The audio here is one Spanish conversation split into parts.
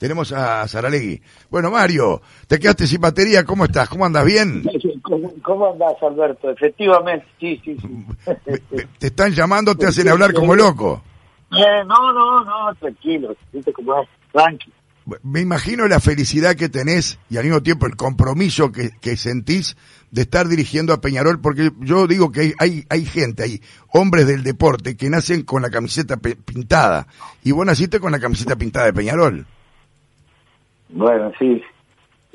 Tenemos a Saralegui. Bueno, Mario, te quedaste sin batería, ¿cómo estás? ¿Cómo andas? ¿Bien? ¿Cómo, cómo andás, Alberto? Efectivamente, sí, sí, sí. Te están llamando, te hacen hablar como loco. Eh, no, no, no, tranquilo, viste cómo es, tranquilo. Me imagino la felicidad que tenés y al mismo tiempo el compromiso que, que sentís de estar dirigiendo a Peñarol, porque yo digo que hay, hay, hay gente, hay hombres del deporte que nacen con la camiseta pintada, y vos naciste con la camiseta pintada de Peñarol. Bueno, sí,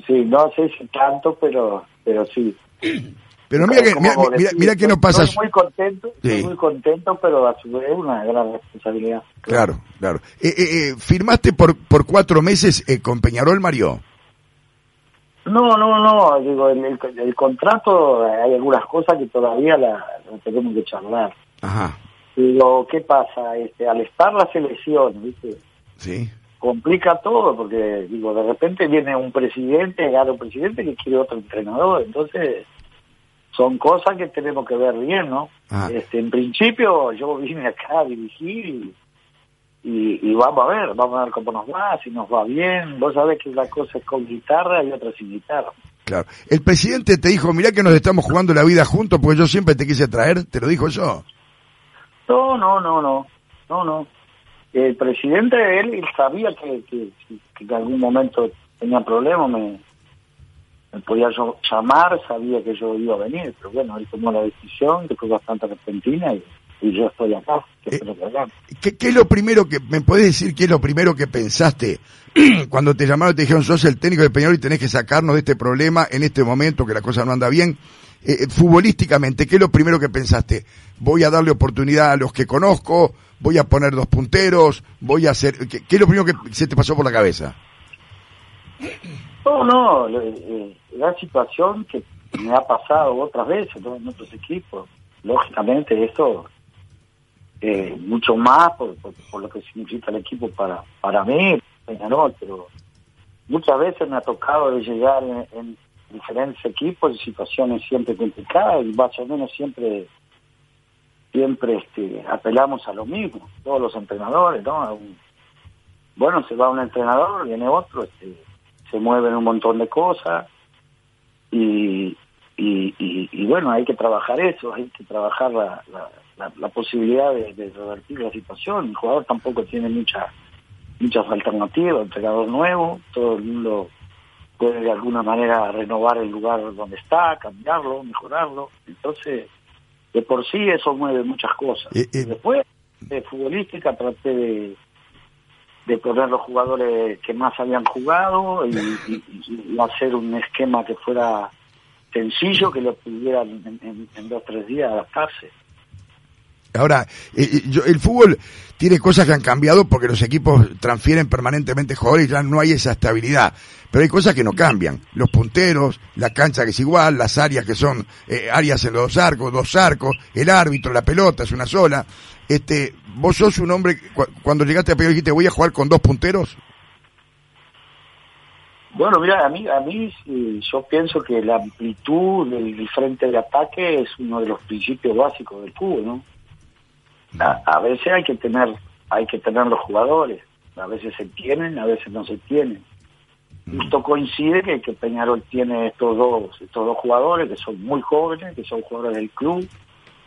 sí, no sé si tanto, pero, pero sí. Pero mira que, mira, mira, mira que no estoy- pasa... Estoy muy contento, Sí. estoy muy contento, pero a su vez una gran responsabilidad. Claro, claro. Eh, eh, eh, ¿Firmaste por, por cuatro meses eh, con Peñarol, Mario? No, no, no, digo, el, el, el contrato, hay algunas cosas que todavía la, la tenemos que charlar. Ajá, Digo, ¿qué pasa? Este, al estar la selección, ¿viste? sí. Complica todo porque digo de repente viene un presidente gana un presidente que quiere otro entrenador entonces son cosas que tenemos que ver bien no Ah. este en principio yo vine acá a dirigir y, y, y vamos a ver vamos a ver cómo nos va si nos va bien vos sabés que la cosa es con guitarra y otra sin guitarra Claro. El presidente te dijo, mirá que nos estamos jugando la vida juntos porque yo siempre te quise traer, te lo dijo yo. no no no no no no el presidente él, él sabía que, que, que en algún momento tenía problemas me me podía yo llamar, sabía que yo iba a venir, pero bueno, él tomó la decisión, que fue bastante repentina y, y yo estoy acá, que Eh. ¿Qué, qué es lo primero que, me podés decir qué es lo primero que pensaste cuando te llamaron y te dijeron, sos el técnico de Peñarol y tenés que sacarnos de este problema en este momento que la cosa no anda bien? Eh, eh, futbolísticamente, ¿qué es lo primero que pensaste? Voy a darle oportunidad a los que conozco, voy a poner dos punteros, voy a hacer... ¿Qué, es lo primero que se te pasó por la cabeza? No, no, la situación que me ha pasado otras veces en otros equipos. Lógicamente eso, eh, mucho más por, por, por lo que significa el equipo para para mí, Peñarol, pero muchas veces me ha tocado de llegar en, en diferentes equipos en situaciones siempre complicadas y más o menos siempre siempre este, apelamos a lo mismo, todos los entrenadores, ¿no? Bueno, se va un entrenador, viene otro, este, se mueven un montón de cosas y, y, y, bueno, hay que trabajar eso, hay que trabajar la, posibilidad de, de revertir la situación. El jugador tampoco tiene muchas muchas alternativas, entrenador nuevo, todo el mundo puede de alguna manera renovar el lugar donde está, cambiarlo, mejorarlo. Entonces, de por sí eso mueve muchas cosas. Eh, eh. Después, de futbolística, traté de, de poner los jugadores que más habían jugado y, y- y hacer un esquema que fuera sencillo, que lo pudieran en, en- en dos o tres días adaptarse. Ahora, eh, eh, el fútbol tiene cosas que han cambiado porque los equipos transfieren permanentemente jugadores y ya no hay esa estabilidad. Pero hay cosas que no cambian. Los punteros, la cancha que es igual, las áreas que son eh, áreas en los dos arcos, dos arcos, el árbitro, la pelota es una sola. Este, vos sos un hombre, cuando llegaste a Peñarol dijiste voy a jugar con dos punteros. Bueno, mira, a mí, a mí yo pienso que la amplitud del, del frente de ataque es uno de los principios básicos del fútbol, ¿no? A, a veces hay que tener, hay que tener los jugadores, a veces se tienen, a veces no se tienen. Justo coincide que, que Peñarol tiene estos dos, estos dos jugadores que son muy jóvenes, que son jugadores del club,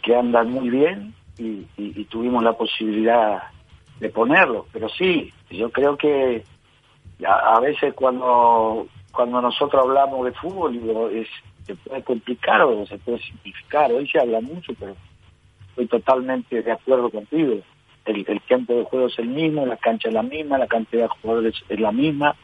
que andan muy bien y, y- y tuvimos la posibilidad de ponerlos. Pero sí, yo creo que a, a veces cuando cuando nosotros hablamos de fútbol digo, es, se puede complicar o se puede simplificar. Hoy se habla mucho, pero estoy totalmente de acuerdo contigo. El, el tiempo de juego es el mismo, la cancha es la misma, la cantidad de jugadores es la misma.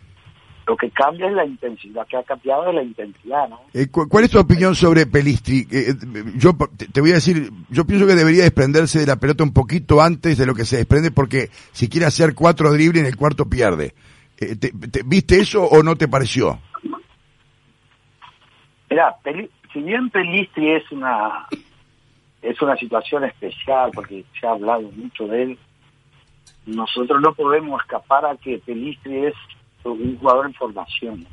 Lo que cambia es la intensidad, que ha cambiado es la intensidad, ¿no? Eh, cu- ¿Cuál es tu opinión sobre Pelistri? Eh, eh, yo te voy a decir, yo pienso que debería desprenderse de la pelota un poquito antes de lo que se desprende porque si quiere hacer cuatro dribles en el cuarto pierde. Eh, te- te- ¿Viste eso o no te pareció? Mira, Peli- si bien Pelistri es una es una situación especial porque se ha hablado mucho de él, nosotros no podemos escapar a que Pelistri es un jugador en formación.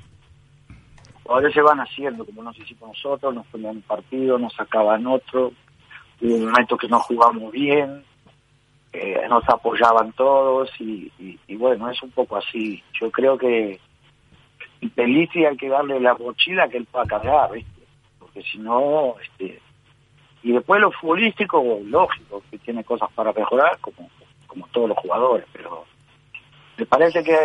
Jugadores se van haciendo, como nos hicimos nosotros, nos ponían un partido, nos sacaban otro, hubo un momento que no jugamos bien, eh, nos apoyaban todos y, y, bueno, es un poco así. Yo creo que Pelistri hay que darle la mochila que él pueda cargar, ¿viste? porque si no, este, y después lo futbolístico, lógico, que tiene cosas para mejorar, como, como todos los jugadores, pero me parece que,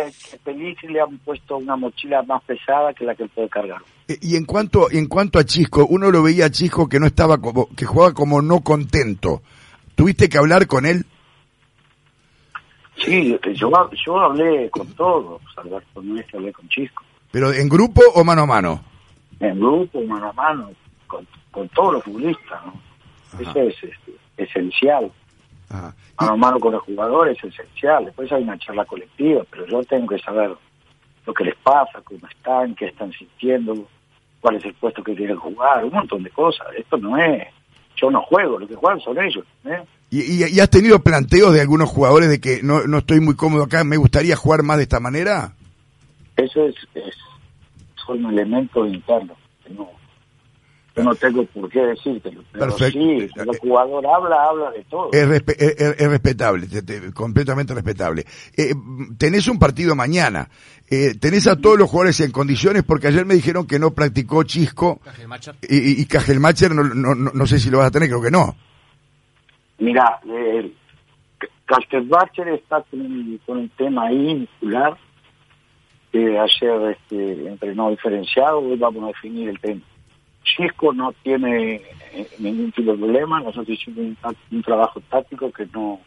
que le han puesto una mochila más pesada que la que él puede cargar. Eh, y en cuanto, en cuanto a Chisco, uno lo veía a Chisco que no estaba como, que jugaba como no contento. ¿Tuviste que hablar con él? Sí, yo, yo hablé con todos, Alberto, no es que hablé con Chisco. ¿Pero en grupo o mano a mano? En grupo, mano a mano, con, con todos los futbolistas, ¿no? Eso es esencial. Mano a mano con los jugadores es esencial. Después hay una charla colectiva, pero yo tengo que saber lo que les pasa, cómo están, qué están sintiendo, cuál es el puesto que quieren jugar, un montón de cosas. Esto no es, yo no juego, lo que juegan son ellos. ¿eh? ¿Y, has tenido planteos de algunos jugadores de que no, no estoy muy cómodo acá, me gustaría jugar más de esta manera? Eso es, es son elementos internos. No, no tengo por qué decírtelo. Pero Perfecto. sí, el jugador habla, habla de todo. Es, respetable, completamente respetable. Eh, tenés un partido mañana. Eh, tenés a todos los jugadores en condiciones porque ayer me dijeron que no practicó Chisco y, y Cajelmacher no, no, no, sé si lo vas a tener, creo que no. Mira, eh, Cajelmacher está con, con un tema ahí muscular que ayer este, entrenó diferenciado, hoy vamos a definir el tema. Chisco no tiene eh, ningún tipo de problema, nosotros hicimos un, trabajo táctico que no,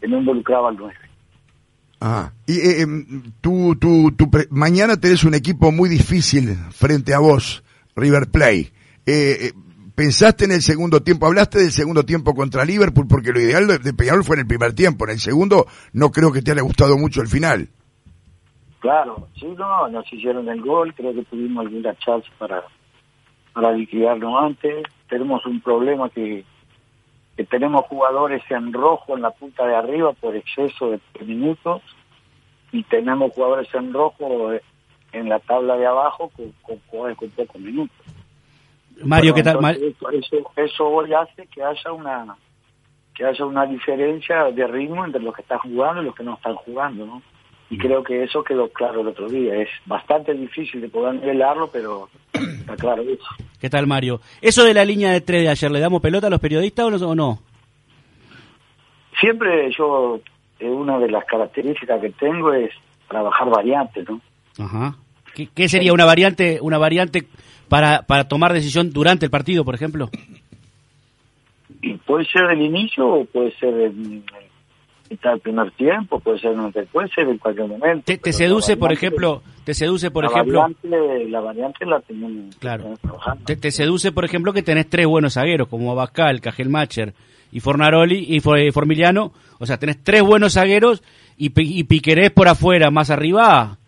que no involucraba al 9. Ah, y eh, em, tú, tú, tú mañana tenés un equipo muy difícil frente a vos, River Play. Eh, ¿Pensaste en el segundo tiempo? Hablaste del segundo tiempo contra Liverpool porque lo ideal de, Peñarol fue en el primer tiempo. En el segundo no creo que te haya gustado mucho el final. Claro, sí, no, nos hicieron el gol, creo que tuvimos alguna chance para, para liquidarlo antes. Tenemos un problema que, que tenemos jugadores en rojo en la punta de arriba por exceso de minutos y tenemos jugadores en rojo en la tabla de abajo con, con jugadores con pocos minutos. Mario, ¿qué tal? Eso, eso, hoy hace que haya una que haya una diferencia de ritmo entre los que están jugando y los que no están jugando, ¿no? Y creo que eso quedó claro el otro día. Es bastante difícil de poder nivelarlo, pero está claro eso. ¿Qué tal, Mario? Eso de la línea de tres de ayer, ¿le damos pelota a los periodistas o no? Siempre yo, eh, una de las características que tengo es trabajar variantes, ¿no? Ajá. ¿Qué, sería una variante una variante para, para tomar decisión durante el partido, por ejemplo? Y puede ser del inicio o puede ser del, está el primer tiempo, puede ser puede ser en cualquier momento. ¿Te, seduce, por ejemplo, te seduce, por ejemplo... Variante, la variante la tenemos, claro. Te, seduce, por ejemplo, que tenés tres buenos zagueros, como Abascal, Cajelmacher y Fornaroli y Formiliano, o sea, tenés tres buenos zagueros y, y Piquerés por afuera, más arriba...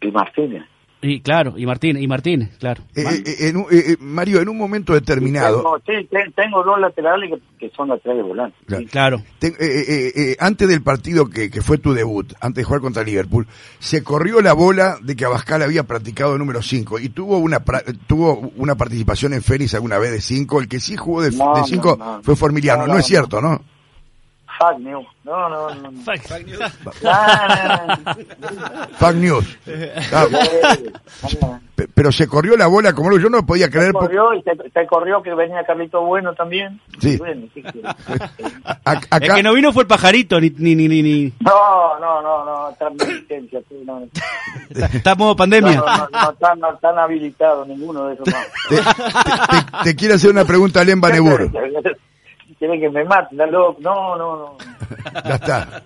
Y Martínez. Y claro, y Martín, y Martín, claro. Eh, eh, eh, Mario, en un momento determinado. Tengo, sí, tengo dos laterales que, son laterales volantes. Claro. antes del partido que, que, fue tu debut, antes de jugar contra Liverpool, se corrió la bola de que Abascal había practicado número 5 y tuvo una tuvo una participación en Fénix alguna vez de 5. El que sí jugó de 5 fue Formiliano. No, es cierto, ¿no? Fake news. No, no, no. Fake, news. Fake news. Pero se corrió la bola como yo no podía creer. Se corrió y se, corrió que venía Carlito Bueno también. Sí. acá... El que no vino fue el pajarito, ni... ni, ni, ni... No, no, no, no, transmitencia. Sí, no. Está, modo pandemia. No, no, no, están, no están habilitados ninguno de esos. No. Te, te, te, quiero hacer una pregunta a Lemba Nebur quieren que me maten, no, no, no. ya está.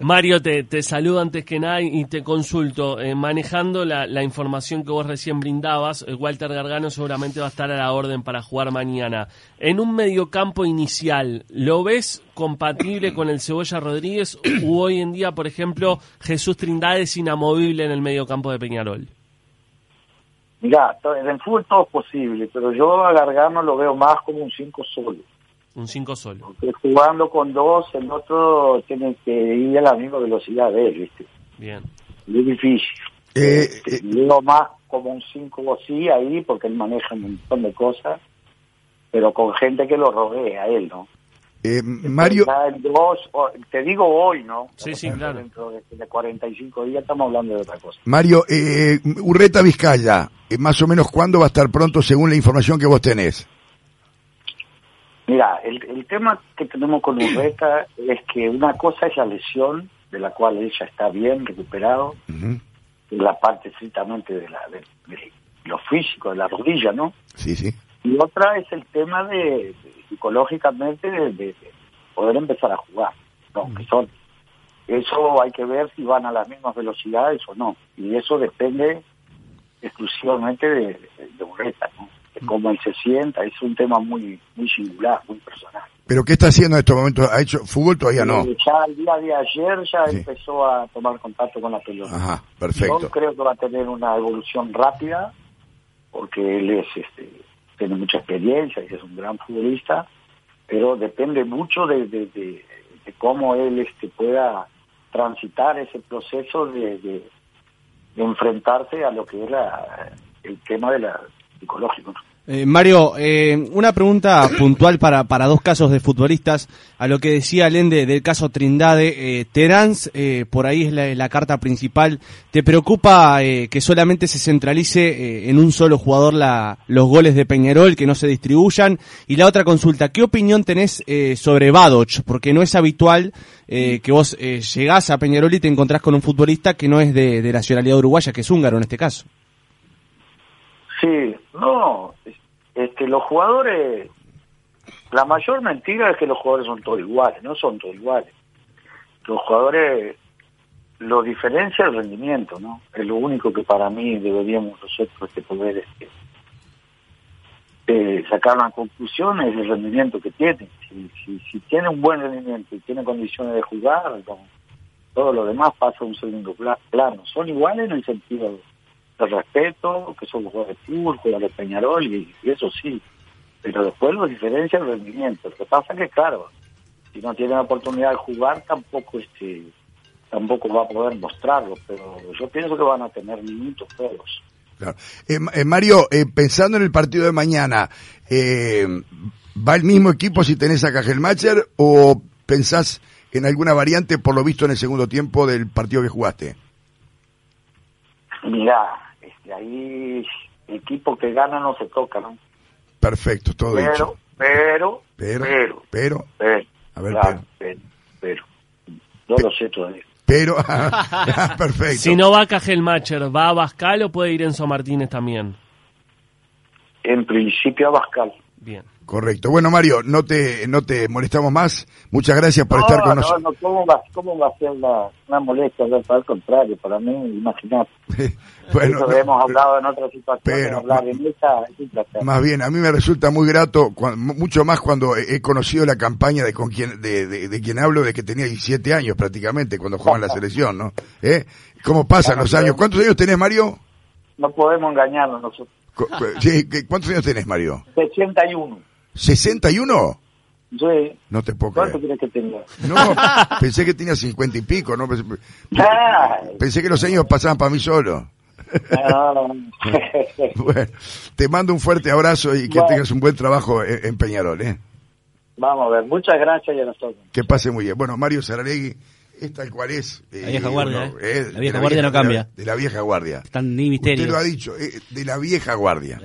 Mario, te, te saludo antes que nada y te consulto. Eh, manejando la, la, información que vos recién brindabas, eh, Walter Gargano seguramente va a estar a la orden para jugar mañana. En un mediocampo inicial, ¿lo ves compatible con el Cebolla Rodríguez o hoy en día, por ejemplo, Jesús Trindade es inamovible en el mediocampo de Peñarol? Mira, en el fútbol todo es posible, pero yo a Gargano lo veo más como un 5 solo. Un 5 solo. Porque jugando con dos, el otro tiene que ir a la misma velocidad de él, ¿viste? Bien. Es difícil. Eh, eh, Digo más como un 5 o así ahí, porque él maneja un montón de cosas, pero con gente que lo rodea a él, ¿no? Eh, Mario, Ya el dos, o- te digo hoy, ¿no? Sí, sí, claro. Dentro de, de 45 días estamos hablando de otra cosa. Mario, eh, Urreta Vizcaya, eh, más o menos cuándo va a estar pronto según la información que vos tenés. Mira, el, el tema que tenemos con Urreta es que una cosa es la lesión, de la cual ella está bien recuperado, Ujú. la parte estrictamente de, la, de, de lo físico, de la rodilla, ¿no? Sí, sí. Y otra es el tema de, de- psicológicamente de, de- de poder empezar a jugar, ¿no? Que son, eso hay que ver si van a las mismas velocidades o no. Y eso depende exclusivamente de Urreta, ¿no? Cómo él se sienta, es un tema muy muy singular, muy personal. ¿Pero qué está haciendo en estos momentos? ¿Ha hecho fútbol? Todavía no. Eh, Ya el día de ayer ya Sí. empezó a tomar contacto con la pelota. Ajá, Yo perfecto. creo que va a tener una evolución rápida porque él es este tiene mucha experiencia y es un gran futbolista, pero depende mucho de, de, de- de cómo él este pueda transitar ese proceso de, enfrentarse a lo que es la, el tema de la psicológico. ¿no? Eh, Mario, eh, una pregunta puntual para, para dos casos de futbolistas. A lo que decía Lende del caso Trindade, eh, Terans, eh, por ahí es la, carta principal. ¿Te preocupa eh, que solamente se centralice eh, en un solo jugador la, los goles de Peñarol, que no se distribuyan? Y la otra consulta, ¿qué opinión tenés sobre Badoch? Porque no es habitual que vos llegás a Peñarol y te encontrás con un futbolista que no es de, de nacionalidad uruguaya, que es húngaro en este caso. Sí, no, es- este, los jugadores, la mayor mentira es que los jugadores son todos iguales, no son todos iguales. Los jugadores lo diferencia el rendimiento, ¿no? Es lo único que para mí deberíamos nosotros este, poder este, eh, sacar una conclusión es el rendimiento que tiene. Si, si, si tiene un buen rendimiento y tiene condiciones de jugar, todo lo demás pasa a un segundo pla- plano. Son iguales en el sentido de respeto, que son jugadores de fútbol, jugadores de Peñarol, y, y eso sí. Pero después lo diferencia el rendimiento. Lo que pasa es que, claro, si no tiene la oportunidad de jugar, tampoco este tampoco va a poder mostrarlo. Pero yo pienso que van a tener minutos todos. Claro. Eh, eh, Mario, eh, pensando en el partido de mañana, eh, ¿va el mismo equipo si tenés a Cajelmacher o pensás en alguna variante por lo visto en el segundo tiempo del partido que jugaste? Mira, este, ahí el equipo que gana no se toca, ¿no? Perfecto, todo Pero, dicho. pero, Pero, pero, pero, pero, A ver, claro, pero, pero, no lo sé todavía. pero, perfecto. Si no va Cajelmacher, ¿va a Bascal o puede ir Enzo Martínez también? En principio a Bascal. Bien. Correcto. Bueno, Mario, no te, no te molestamos más. Muchas gracias por estar con no, nosotros. no, ¿cómo va, cómo va a ser la, una molestia? Al contrario, para mí, imagínate. bueno, Eso no, hemos hablado en otras situaciones, pero- hablar en esta es un placer. Más bien, a mí me resulta muy grato, cuan- mucho más cuando he conocido la campaña de con quien de, de, de quien hablo, de que tenía 17 años prácticamente cuando jugaba en la selección, ¿no? ¿Eh? ¿Cómo pasan los años? ¿Cuántos años tenés, Mario? No podemos engañarnos nosotros. ¿qué- ¿Cuántos años tenés, Mario? 61. ¿61? Sí. No te puedo ¿Cuánto creer. quieres que tenga? No, pensé que tenía 50 y pico, ¿no? Pensé, que los años pasaban para mí solo. no. Bueno, te mando un fuerte abrazo y que Bueno. tengas un buen trabajo en, en Peñarol, ¿eh? Vamos a ver, muchas gracias y a nosotros. Que pase muy bien. Bueno, Mario Saralegui es tal cual es. La vieja guardia, uno, ¿eh? de La vieja guardia no cambia. De la, de la vieja guardia. Están ni misterios. Usted lo ha dicho, eh, de la vieja guardia.